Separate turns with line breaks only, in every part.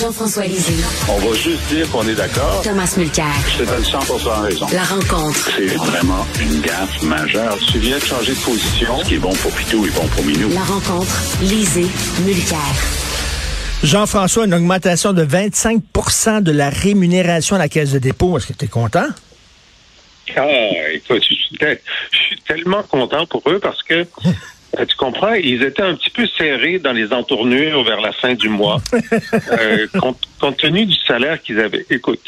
Jean-François Lisée.
On va juste dire qu'on est d'accord.
Thomas Mulcair.
Je te donne 100 raison.
La rencontre.
C'est vraiment une gaffe majeure. Tu viens de changer de position. Ce qui est bon pour Pitou est bon pour Minou.
La rencontre. Lisée. Mulcair.
Jean-François, une augmentation de 25% de la rémunération à la Caisse de dépôt. Est-ce que tu es content?
Ah, écoute, je suis, je suis tellement content pour eux parce que tu comprends, ils étaient un petit peu serrés dans les entournures vers la fin du mois, euh, compte, compte, tenu du salaire qu'ils avaient. Écoute,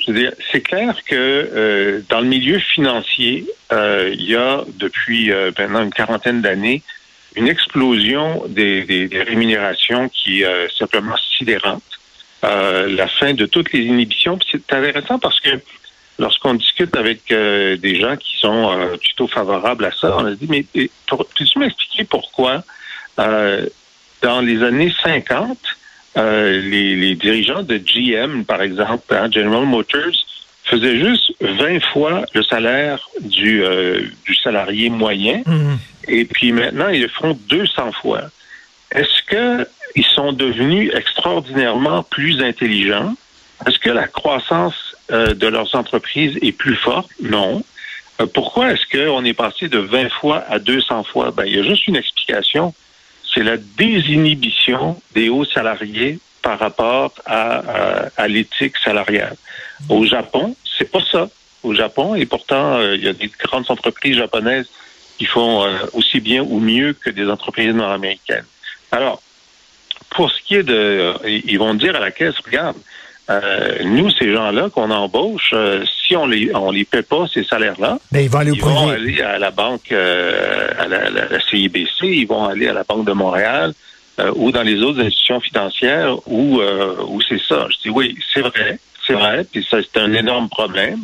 je veux dire, c'est clair que euh, dans le milieu financier, euh, il y a depuis euh, maintenant une quarantaine d'années une explosion des, des, des rémunérations qui est simplement sidérante. la fin de toutes les inhibitions. C'est intéressant parce que lorsqu'on discute avec euh, des gens qui sont euh, plutôt favorables à ça, on a dit, mais peux-tu m'expliquer pourquoi euh, dans les années 50, les, les, dirigeants de GM, par exemple, hein, General Motors, faisaient juste 20 fois le salaire du, du salarié moyen, mm-hmm. et puis maintenant, ils le font 200 fois. Est-ce que ils sont devenus extraordinairement plus intelligents? Est-ce que la croissance euh, de leurs entreprises est plus forte? Non. Euh, pourquoi est-ce qu'on est passé de 20 fois à 200 fois? Ben, il y a juste une explication. C'est la désinhibition des hauts salariés par rapport à, à, l'éthique salariale. Au Japon, c'est pas ça. Au Japon, et pourtant, euh, il y a des grandes entreprises japonaises qui font aussi bien ou mieux que des entreprises nord-américaines. Alors, pour ce qui est de... ils vont dire à la caisse, regarde, euh, nous, ces gens-là qu'on embauche, euh, si on les on les paie pas ces salaires-là,
ben, ils vont aller,
ils vont aller à la banque, euh, à la, la, CIBC, ils vont aller à la Banque de Montréal ou dans les autres institutions financières où où c'est ça. Je dis oui, c'est vrai, c'est vrai, puis ça c'est un énorme problème.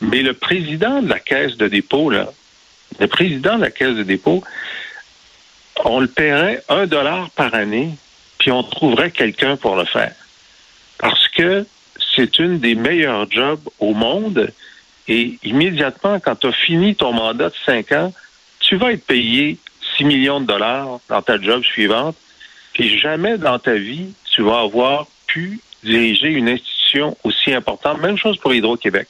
Mais le président de la caisse de dépôt là, le président de la caisse de dépôt, on le paierait un dollar par année, puis on trouverait quelqu'un pour le faire que c'est une des meilleurs jobs au monde. Et immédiatement, quand tu as fini ton mandat de cinq ans, tu vas être payé 6 millions de dollars dans ta job suivante. Et jamais dans ta vie, tu vas avoir pu diriger une institution aussi importante. Même chose pour Hydro-Québec.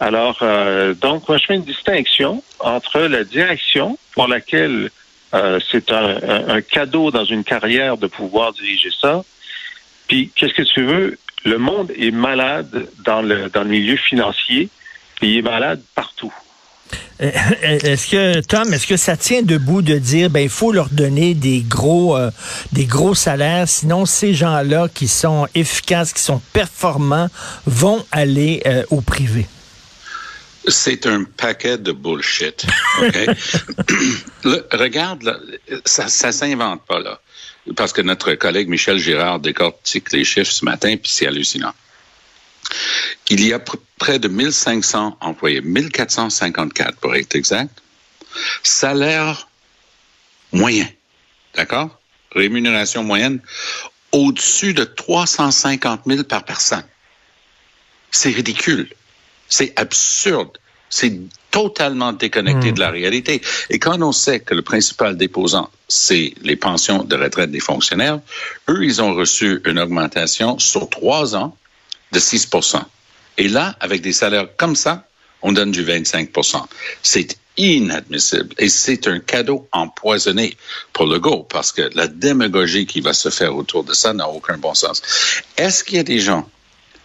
Alors, euh, donc, moi, je fais une distinction entre la direction pour laquelle euh, c'est un, un, cadeau dans une carrière de pouvoir diriger ça, puis, qu'est-ce que tu veux? Le monde est malade dans le, dans le milieu financier, et il est malade partout.
Euh, euh, est-ce que Tom, est-ce que ça tient debout de dire ben il faut leur donner des gros euh, des gros salaires sinon ces gens-là qui sont efficaces, qui sont performants vont aller au privé?
C'est un paquet de bullshit. regarde, ça ça s'invente pas là parce que notre collègue Michel Girard décortique les chiffres ce matin, puis c'est hallucinant. Il y a près de 1500 employés, 1454 pour être exact. Salaire moyen, d'accord? Rémunération moyenne au-dessus de 350 000 par personne. C'est ridicule. C'est absurde. C'est totalement déconnecté de la hmm. réalité. Et quand on sait que le principal déposant, c'est les pensions de retraite des fonctionnaires, eux, ils ont reçu une augmentation sur trois ans de 6 Et là, avec des salaires comme ça, on donne du 25% C'est inadmissible. Et c'est un cadeau empoisonné pour le go, parce que la démagogie qui va se faire autour de ça n'a aucun bon sens. Est-ce qu'il y a des gens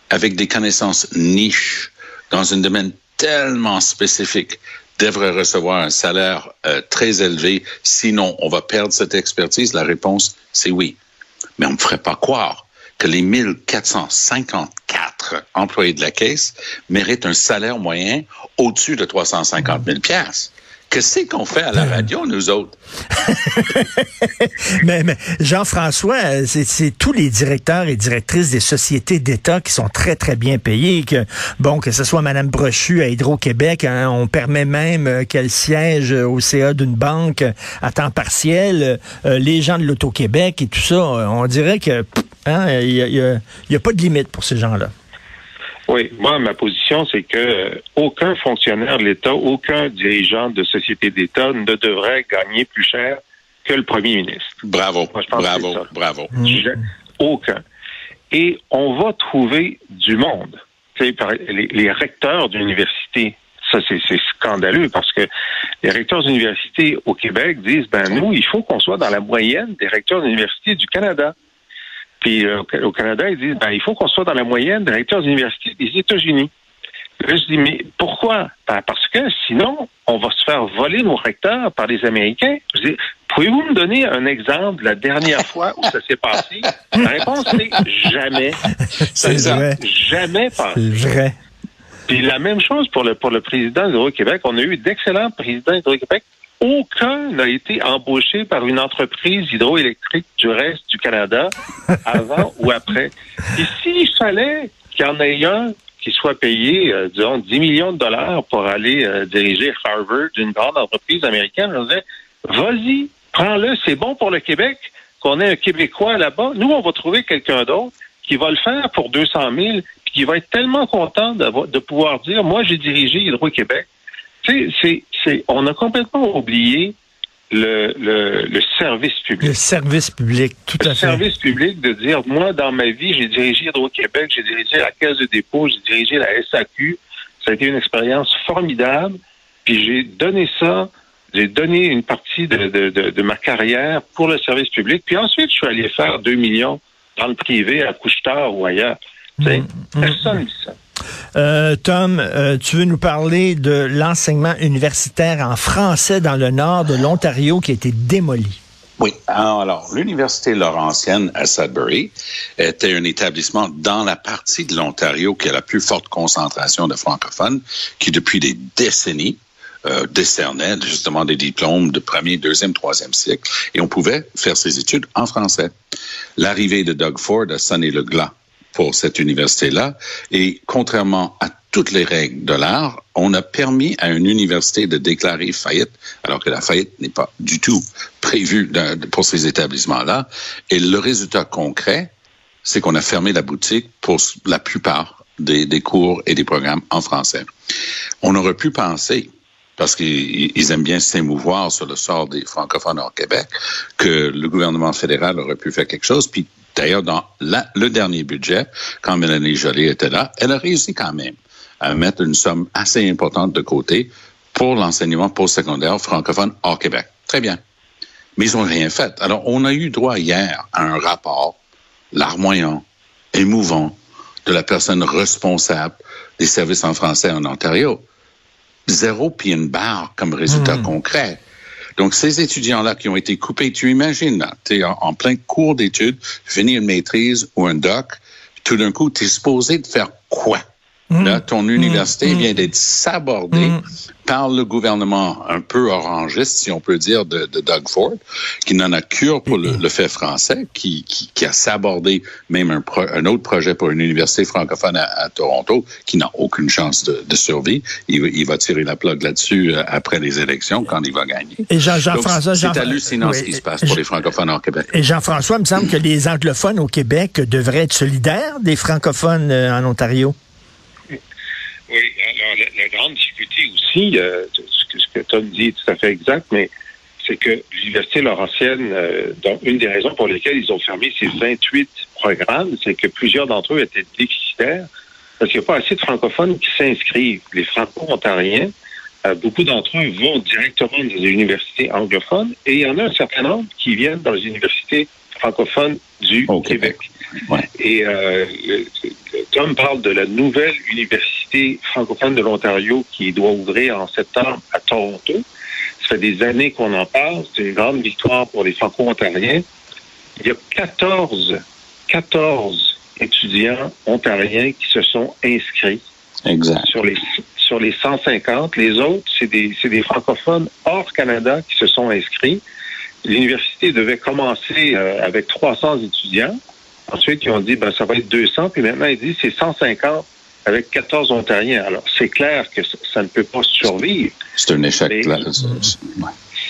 avec des connaissances niches dans un domaine tellement spécifique devrait recevoir un salaire euh, très élevé, sinon on va perdre cette expertise? La réponse, c'est oui. Mais on ne me ferait pas croire que les 1454 employés de la Caisse méritent un salaire moyen au-dessus de 350 000 pièces. Qu'est-ce qu'on fait à la euh. radio, nous autres?
mais, mais Jean-François, c'est tous les directeurs et directrices des sociétés d'État qui sont très, très bien payés. Que, bon, que ce soit Mme Brochu à Hydro-Québec, hein, on permet même euh, qu'elle siège au CA d'une banque à temps partiel. Euh, les gens de l'Auto-Québec et tout ça, on dirait que hein, il n'y a, a pas de limite pour ces gens-là.
Oui, moi, ma position, c'est que euh, aucun fonctionnaire de l'État, aucun dirigeant de société d'État ne devrait gagner plus cher que le premier ministre.
Bravo, bravo, bravo.
Aucun. et on va trouver du monde. Les, les, recteurs d'université, ça c'est scandaleux parce que les recteurs d'université au Québec disent, ben nous, il faut qu'on soit dans la moyenne des recteurs d'université du Canada. Puis euh, au Canada, ils disent, ben il faut qu'on soit dans la moyenne des recteurs d'université des États-Unis. Je dis, mais pourquoi? Ben, parce que sinon, on va se faire voler nos recteurs par les Américains. Je dis, pouvez-vous me donner un exemple de la dernière fois où ça s'est passé? La réponse, c'est jamais.
C'est vrai.
Jamais passé.
C'est vrai.
Puis la même chose pour le, pour le président d'Hydro-Québec. On a eu d'excellents présidents d'Hydro-Québec. Aucun n'a été embauché par une entreprise hydroélectrique du reste du Canada avant ou après. Et s'il fallait qu'il y en ait un qui soit payé, euh, disons, 10 millions de dollars pour aller euh, diriger Harvard, une grande entreprise américaine, on disait, vas-y, prends-le, c'est bon pour le Québec qu'on ait un Québécois là-bas. Nous, on va trouver quelqu'un d'autre qui va le faire pour 200 000, puis qui va être tellement content de, pouvoir dire, moi, j'ai dirigé Hydro-Québec. Tu sais, c'est, on a complètement oublié le, le, le, service public.
Le service public, tout à fait.
Le service public de dire, moi, dans ma vie, j'ai dirigé Hydro-Québec, j'ai dirigé la Caisse de dépôt, j'ai dirigé la SAQ. Ça a été une expérience formidable. Puis j'ai donné ça, j'ai donné une partie de, de, de, de, ma carrière pour le service public. Puis ensuite, je suis allé faire 2 millions dans le privé à Couchetard ou ailleurs. Mmh, mmh. Personne ne dit ça.
Euh, Tom, euh, tu veux nous parler de l'enseignement universitaire en français dans le nord de l'Ontario qui a été démoli?
Oui. Alors, l'Université Laurentienne à Sudbury était un établissement dans la partie de l'Ontario qui a la plus forte concentration de francophones, qui depuis des décennies euh, décernait justement des diplômes de premier, deuxième, troisième cycle, et on pouvait faire ses études en français. L'arrivée de Doug Ford a sonné le glas pour cette université-là. Et contrairement à toutes les règles de l'art, on a permis à une université de déclarer faillite, alors que la faillite n'est pas du tout prévue pour ces établissements-là. Et le résultat concret, c'est qu'on a fermé la boutique pour la plupart des, cours et des programmes en français. On aurait pu penser parce qu'ils aiment bien s'émouvoir sur le sort des francophones hors Québec, que le gouvernement fédéral aurait pu faire quelque chose. Puis D'ailleurs, dans le dernier budget, quand Mélanie Joly était là, elle a réussi quand même à mettre une somme assez importante de côté pour l'enseignement postsecondaire francophone hors Québec. Très bien. Mais ils n'ont rien fait. Alors, on a eu droit hier à un rapport larmoyant, émouvant, de la personne responsable des services en français en Ontario. Zéro puis une barre comme résultat hmm. concret. Donc, ces étudiants-là qui ont été coupés, tu imagines, tu es en, plein cours d'études, finir une maîtrise ou un doc, tout d'un coup, tu es supposé de faire quoi? Mmh. Là, ton université mmh. vient d'être sabordée mmh par le gouvernement un peu orangiste, si on peut dire, de, Doug Ford, qui n'en a cure pour le, fait français, qui, qui, a sabordé même un, un, autre projet pour une université francophone à, Toronto, qui n'a aucune chance de, de survie. Il, il, va tirer la plug là-dessus euh, après les élections, quand il va gagner.
Et Jean, françois
c'est hallucinant ce qui se passe pour les francophones au Québec.
Et Jean-François, il me semble que les anglophones au Québec devraient être solidaires des francophones euh, en Ontario.
Oui, alors la, grande difficulté aussi, euh, ce, que, Tom dit est tout à fait exact, mais c'est que l'Université Laurentienne, euh, une des raisons pour lesquelles ils ont fermé ces 28 programmes, c'est que plusieurs d'entre eux étaient déficitaires parce qu'il n'y a pas assez de francophones qui s'inscrivent. Les franco-ontariens, euh, beaucoup d'entre eux vont directement dans les universités anglophones et il y en a un certain nombre qui viennent dans les universités francophones du Québec. Et euh, Tom parle de la nouvelle université francophone de l'Ontario qui doit ouvrir en septembre à Toronto. Ça fait des années qu'on en parle. C'est une grande victoire pour les franco-ontariens. Il y a 14, 14 étudiants ontariens qui se sont inscrits
exact.
sur les sur les 150. Les autres, c'est des, des francophones hors Canada qui se sont inscrits. L'université devait commencer euh, avec 300 étudiants. Ensuite, ils ont dit, ben, ça va être 200, puis maintenant, ils disent, c'est 150 avec 14 Ontariens. Alors, c'est clair que ça ne peut pas survivre.
C'est un échec.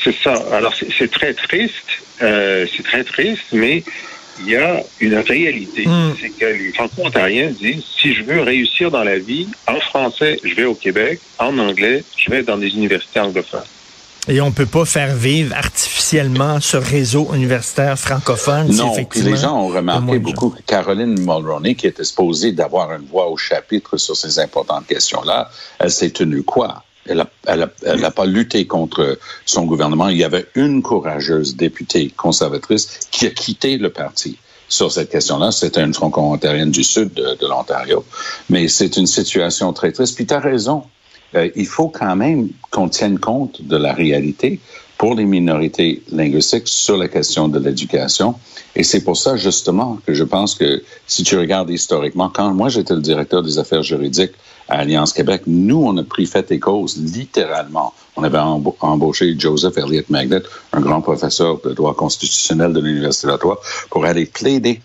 C'est ça. Alors, c'est très triste. Euh, c'est très triste, mais il y a une réalité. Mm. C'est que les Franco-Ontariens disent, si je veux réussir dans la vie, en français, je vais au Québec. En anglais, je vais dans des universités anglophones.
Et on peut pas faire vivre artificiellement ce réseau universitaire francophone.
Non, puis les gens ont remarqué beaucoup que Caroline Mulroney, qui était supposée d'avoir une voix au chapitre sur ces importantes questions-là, elle s'est tenue quoi? Elle n'a elle pas lutté contre son gouvernement. Il y avait une courageuse députée conservatrice qui a quitté le parti sur cette question-là. C'était une franco-ontarienne du sud de, l'Ontario. Mais c'est une situation très triste. Puis tu as raison. Euh, il faut quand même qu'on tienne compte de la réalité pour les minorités linguistiques sur la question de l'éducation. Et c'est pour ça, justement, que je pense que si tu regardes historiquement, quand moi j'étais le directeur des affaires juridiques à Alliance Québec, nous, on a pris fait et cause, littéralement. On avait embauché Joseph Elliott Magnet, un grand professeur de droit constitutionnel de l'Université d'Ottawa, pour aller plaider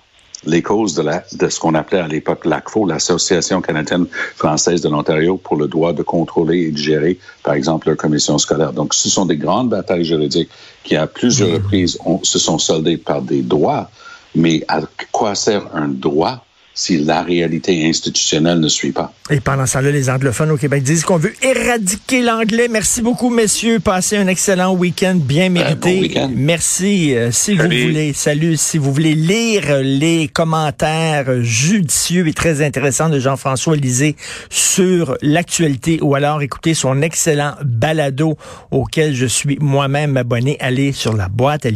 les causes de, la, de ce qu'on appelait à l'époque l'ACFO, l'Association canadienne française de l'Ontario pour le droit de contrôler et de gérer, par exemple, leur commission scolaire. Donc, ce sont des grandes batailles juridiques qui, à plusieurs reprises, se sont soldées par des droits. Mais à quoi sert un droit si la réalité institutionnelle ne suit pas.
Et pendant ce temps-là, les anglophones au Québec disent qu'on veut éradiquer l'anglais. Merci beaucoup, messieurs. Passez un excellent week-end bien mérité. Merci. Euh, si vous voulez, salut. Si vous voulez lire les commentaires judicieux et très intéressants de Jean-François Lisée sur l'actualité ou alors écouter son excellent balado auquel je suis moi-même abonné, allez sur la boîte